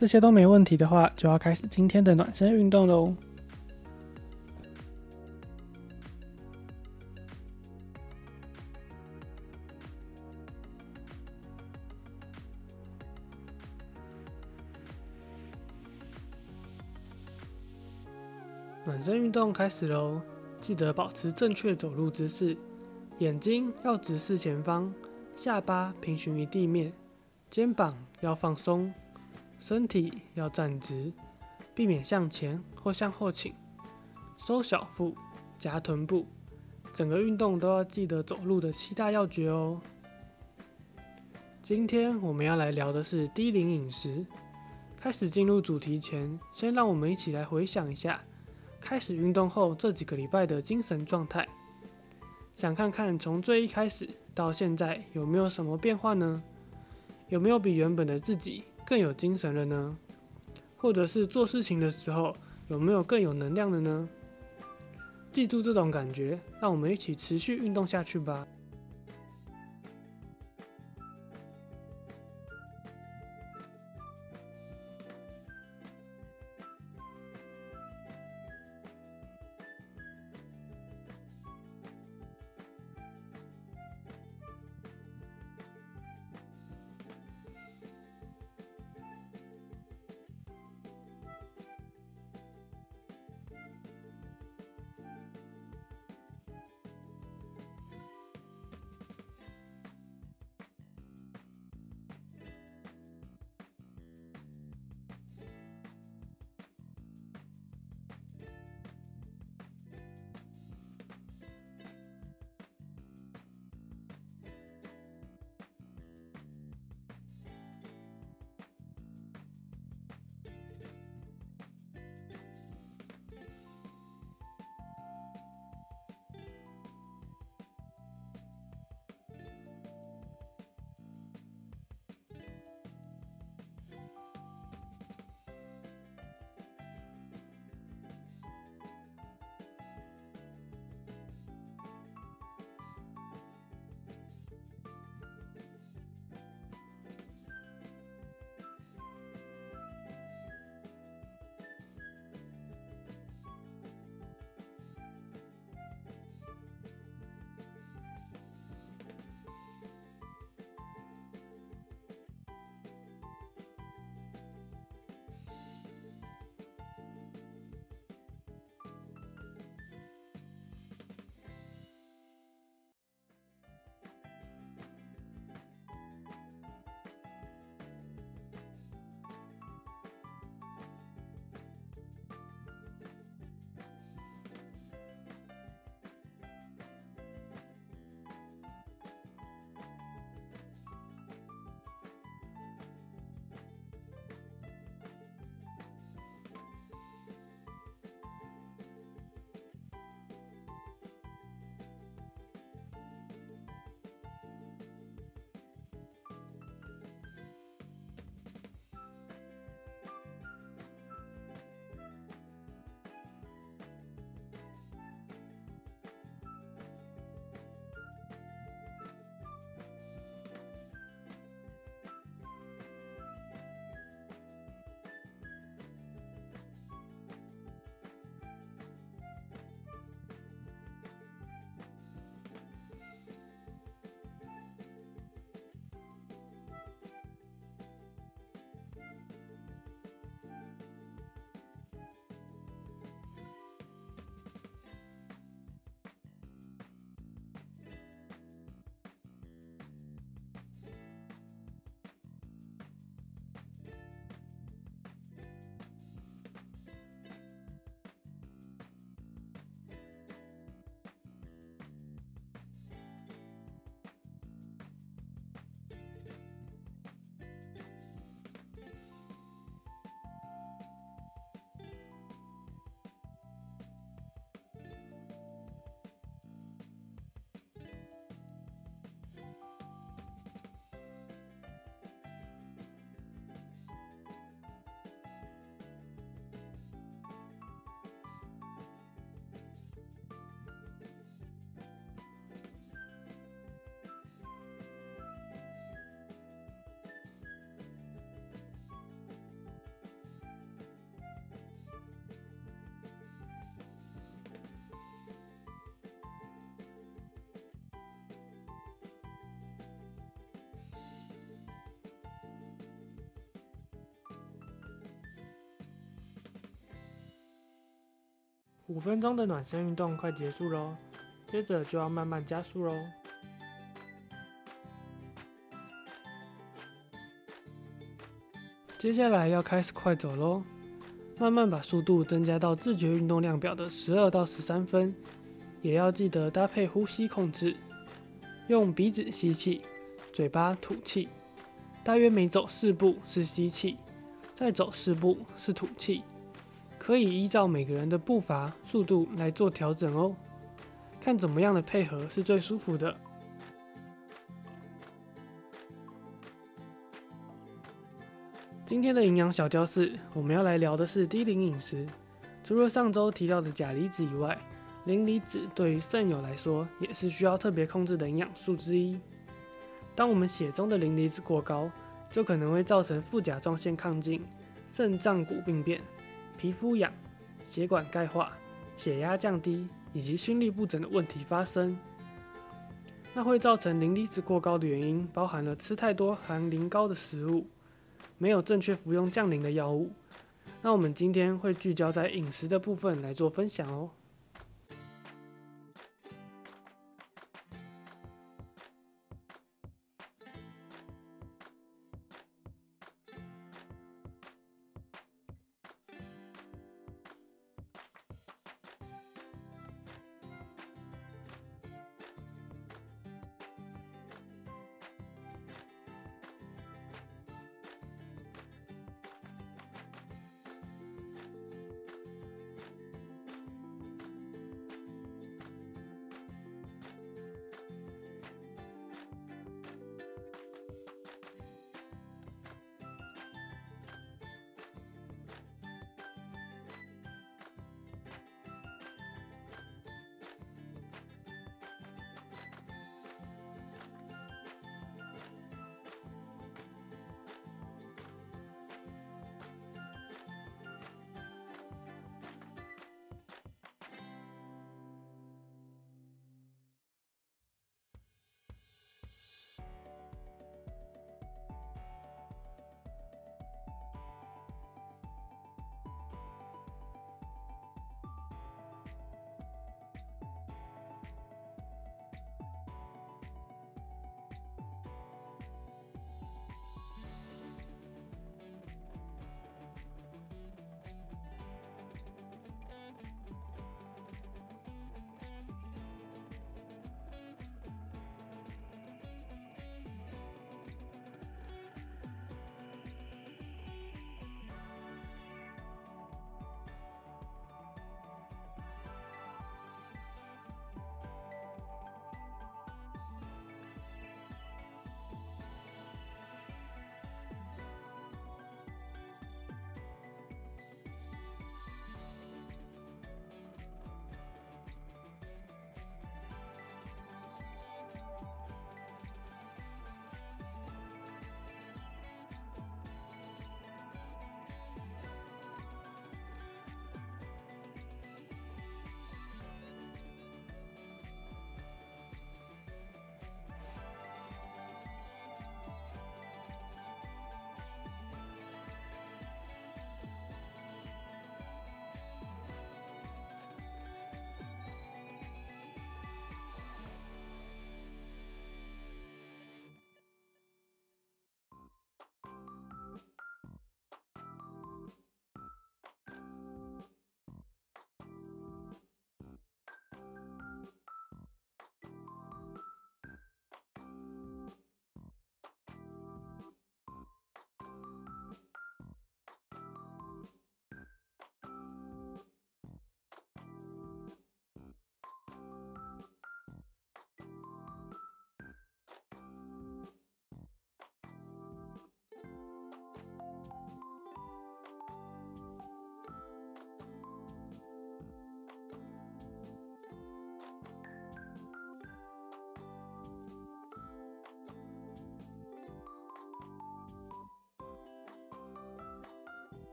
这些都没问题的话，就要开始今天的暖身运动喽。暖身运动开始喽，记得保持正确走路姿势，眼睛要直视前方，下巴平行于地面，肩膀要放松。身体要站直，避免向前或向后倾，收小腹，夹臀部，整个运动都要记得走路的七大要诀哦。今天我们要来聊的是低龄饮食。开始进入主题前，先让我们一起来回想一下，开始运动后这几个礼拜的精神状态，想看看从最一开始到现在有没有什么变化呢？有没有比原本的自己？更有精神了呢，或者是做事情的时候有没有更有能量了呢？记住这种感觉，让我们一起持续运动下去吧。五分钟的暖身运动快结束喽，接着就要慢慢加速喽。接下来要开始快走喽，慢慢把速度增加到自觉运动量表的十二到十三分，也要记得搭配呼吸控制，用鼻子吸气，嘴巴吐气，大约每走四步是吸气，再走四步是吐气。可以依照每个人的步伐速度来做调整哦，看怎么样的配合是最舒服的。今天的营养小教室，我们要来聊的是低磷饮食。除了上周提到的钾离子以外，磷离子对于肾友来说也是需要特别控制的营养素之一。当我们血中的磷离子过高，就可能会造成副甲状腺亢进、肾脏骨病变。皮肤痒、血管钙化、血压降低以及心律不整的问题发生。那会造成磷离子过高的原因，包含了吃太多含磷高的食物，没有正确服用降磷的药物。那我们今天会聚焦在饮食的部分来做分享哦。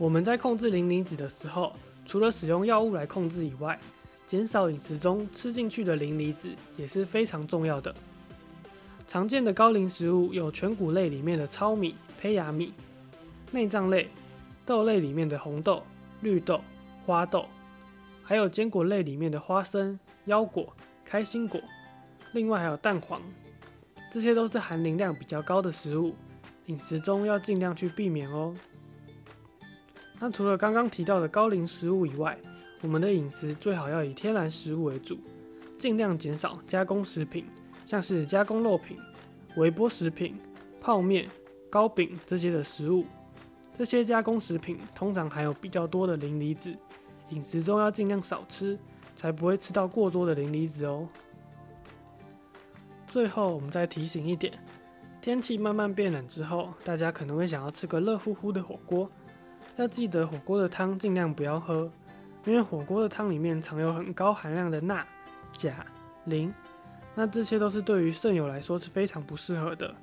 我们在控制磷离子的时候，除了使用药物来控制以外，减少饮食中吃进去的磷离子也是非常重要的。常见的高磷食物有全谷类里面的糙米、胚芽米，内脏类豆类里面的红豆、绿豆、花豆，还有坚果类里面的花生、腰果、开心果，另外还有蛋黄，这些都是含磷量比较高的食物，饮食中要尽量去避免哦。那除了刚刚提到的高磷食物以外，我们的饮食最好要以天然食物为主，尽量减少加工食品，像是加工肉品、微波食品、泡面、糕饼这些的食物。这些加工食品通常含有比较多的磷离子，饮食中要尽量少吃，才不会吃到过多的磷离子哦。最后，我们再提醒一点，天气慢慢变冷之后，大家可能会想要吃个热乎乎的火锅。要记得火锅的汤尽量不要喝，因为火锅的汤里面藏有很高含量的钠、钾、磷，那这些都是对于肾友来说是非常不适合的。